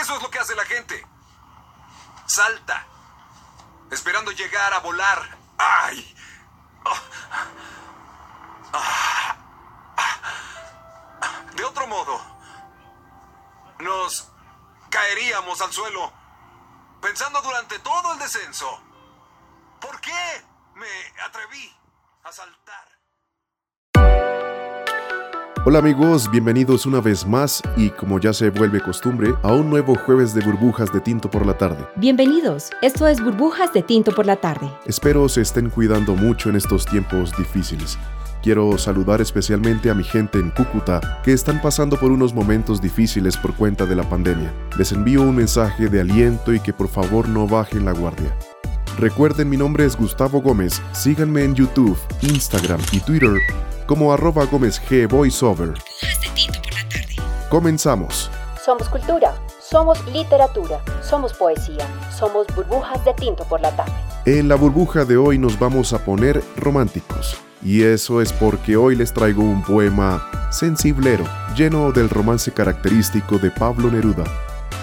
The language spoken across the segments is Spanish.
eso es lo que hace la gente. Salta, esperando llegar a volar. ¡Ay! De otro modo, nos caeríamos al suelo, pensando durante todo el descenso. ¿Por qué me atreví a saltar? Hola amigos, bienvenidos una vez más y como ya se vuelve costumbre, a un nuevo jueves de burbujas de tinto por la tarde. Bienvenidos, esto es Burbujas de Tinto por la tarde. Espero se estén cuidando mucho en estos tiempos difíciles. Quiero saludar especialmente a mi gente en Cúcuta que están pasando por unos momentos difíciles por cuenta de la pandemia. Les envío un mensaje de aliento y que por favor no bajen la guardia. Recuerden mi nombre es Gustavo Gómez, síganme en YouTube, Instagram y Twitter como arroba Gómez G Voiceover. Burbujas de Tinto por la tarde. Comenzamos. Somos cultura, somos literatura, somos poesía, somos burbujas de tinto por la tarde. En la burbuja de hoy nos vamos a poner románticos. Y eso es porque hoy les traigo un poema sensiblero, lleno del romance característico de Pablo Neruda,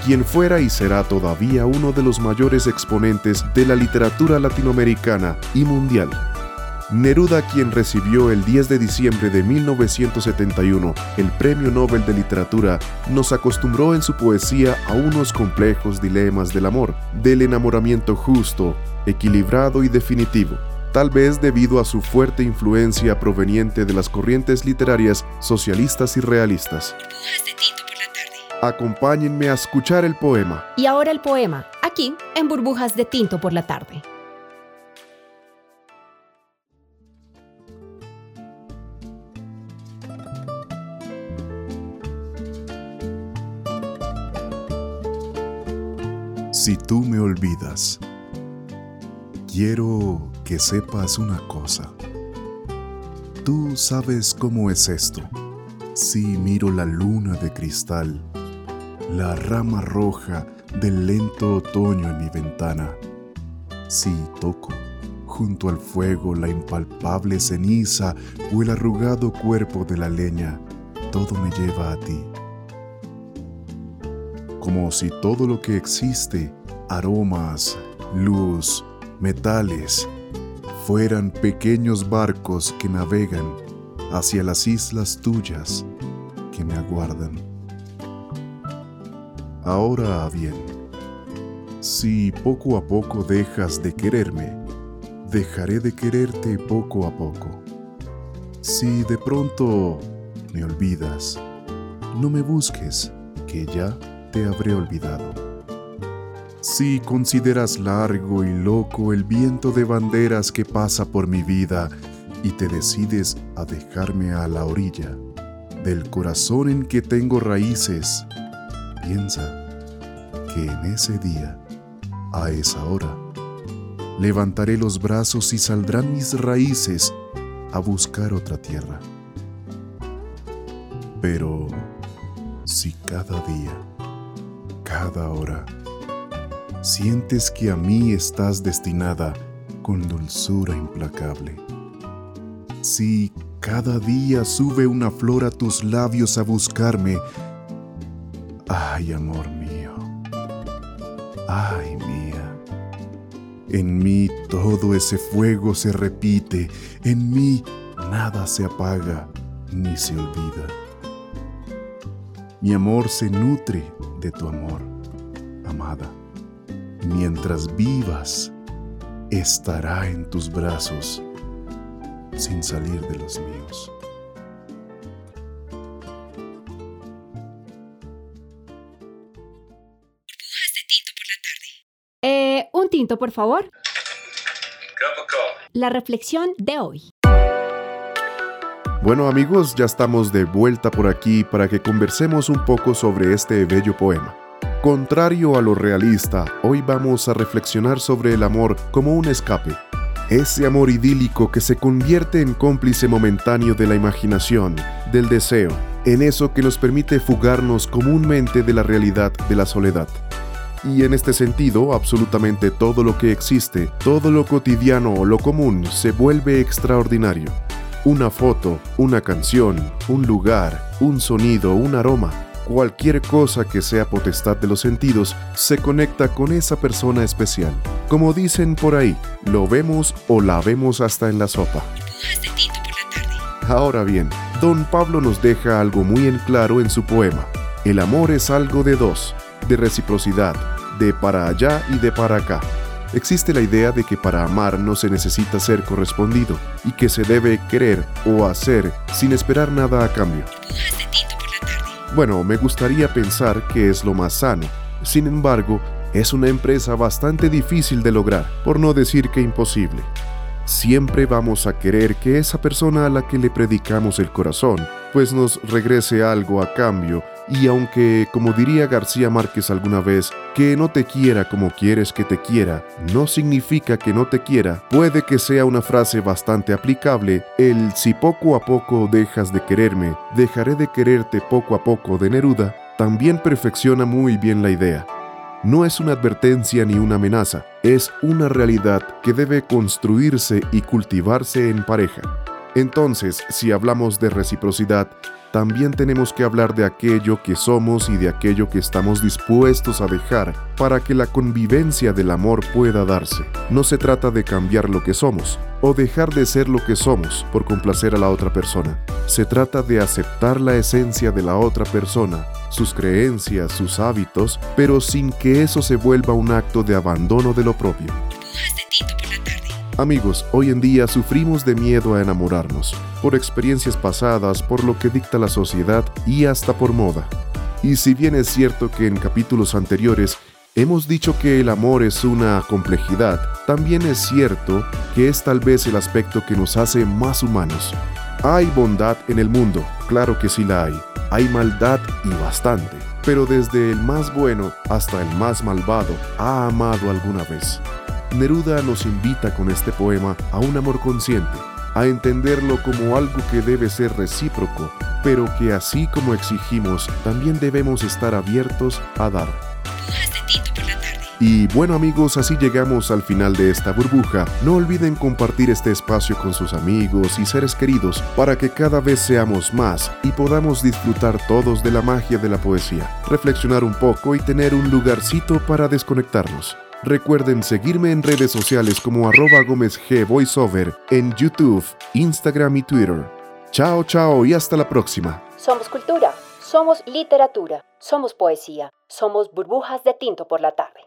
quien fuera y será todavía uno de los mayores exponentes de la literatura latinoamericana y mundial. Neruda, quien recibió el 10 de diciembre de 1971 el Premio Nobel de Literatura, nos acostumbró en su poesía a unos complejos dilemas del amor, del enamoramiento justo, equilibrado y definitivo, tal vez debido a su fuerte influencia proveniente de las corrientes literarias socialistas y realistas. Acompáñenme a escuchar el poema. Y ahora el poema, aquí en Burbujas de Tinto por la tarde. Si tú me olvidas, quiero que sepas una cosa. Tú sabes cómo es esto. Si miro la luna de cristal, la rama roja del lento otoño en mi ventana, si toco. Junto al fuego la impalpable ceniza o el arrugado cuerpo de la leña, todo me lleva a ti. Como si todo lo que existe, aromas, luz, metales, fueran pequeños barcos que navegan hacia las islas tuyas que me aguardan. Ahora bien, si poco a poco dejas de quererme, dejaré de quererte poco a poco. Si de pronto me olvidas, no me busques, que ya te habré olvidado. Si consideras largo y loco el viento de banderas que pasa por mi vida y te decides a dejarme a la orilla del corazón en que tengo raíces, piensa que en ese día, a esa hora, levantaré los brazos y saldrán mis raíces a buscar otra tierra. Pero si cada día cada hora. Sientes que a mí estás destinada con dulzura implacable. Si cada día sube una flor a tus labios a buscarme, ay amor mío, ay mía, en mí todo ese fuego se repite, en mí nada se apaga ni se olvida. Mi amor se nutre de tu amor, amada. Mientras vivas, estará en tus brazos sin salir de los míos. Tinto, por favor. La reflexión de hoy. Bueno amigos, ya estamos de vuelta por aquí para que conversemos un poco sobre este bello poema. Contrario a lo realista, hoy vamos a reflexionar sobre el amor como un escape. Ese amor idílico que se convierte en cómplice momentáneo de la imaginación, del deseo, en eso que nos permite fugarnos comúnmente de la realidad de la soledad. Y en este sentido, absolutamente todo lo que existe, todo lo cotidiano o lo común se vuelve extraordinario. Una foto, una canción, un lugar, un sonido, un aroma, cualquier cosa que sea potestad de los sentidos se conecta con esa persona especial. Como dicen por ahí, lo vemos o la vemos hasta en la sopa. Ahora bien, don Pablo nos deja algo muy en claro en su poema. El amor es algo de dos, de reciprocidad, de para allá y de para acá. Existe la idea de que para amar no se necesita ser correspondido y que se debe querer o hacer sin esperar nada a cambio. Bueno, me gustaría pensar que es lo más sano. Sin embargo, es una empresa bastante difícil de lograr, por no decir que imposible siempre vamos a querer que esa persona a la que le predicamos el corazón, pues nos regrese algo a cambio, y aunque, como diría García Márquez alguna vez, que no te quiera como quieres que te quiera, no significa que no te quiera, puede que sea una frase bastante aplicable, el si poco a poco dejas de quererme, dejaré de quererte poco a poco de Neruda, también perfecciona muy bien la idea no es una advertencia ni una amenaza, es una realidad que debe construirse y cultivarse en pareja. Entonces, si hablamos de reciprocidad, también tenemos que hablar de aquello que somos y de aquello que estamos dispuestos a dejar para que la convivencia del amor pueda darse. No se trata de cambiar lo que somos o dejar de ser lo que somos por complacer a la otra persona. Se trata de aceptar la esencia de la otra persona, sus creencias, sus hábitos, pero sin que eso se vuelva un acto de abandono de lo propio. Amigos, hoy en día sufrimos de miedo a enamorarnos, por experiencias pasadas, por lo que dicta la sociedad y hasta por moda. Y si bien es cierto que en capítulos anteriores hemos dicho que el amor es una complejidad, también es cierto que es tal vez el aspecto que nos hace más humanos. Hay bondad en el mundo, claro que sí la hay. Hay maldad y bastante, pero desde el más bueno hasta el más malvado ha amado alguna vez. Neruda nos invita con este poema a un amor consciente, a entenderlo como algo que debe ser recíproco, pero que así como exigimos, también debemos estar abiertos a dar. Y bueno amigos, así llegamos al final de esta burbuja. No olviden compartir este espacio con sus amigos y seres queridos para que cada vez seamos más y podamos disfrutar todos de la magia de la poesía, reflexionar un poco y tener un lugarcito para desconectarnos. Recuerden seguirme en redes sociales como arroba Gómez G Voiceover en YouTube, Instagram y Twitter. Chao, chao y hasta la próxima. Somos cultura, somos literatura, somos poesía, somos burbujas de tinto por la tarde.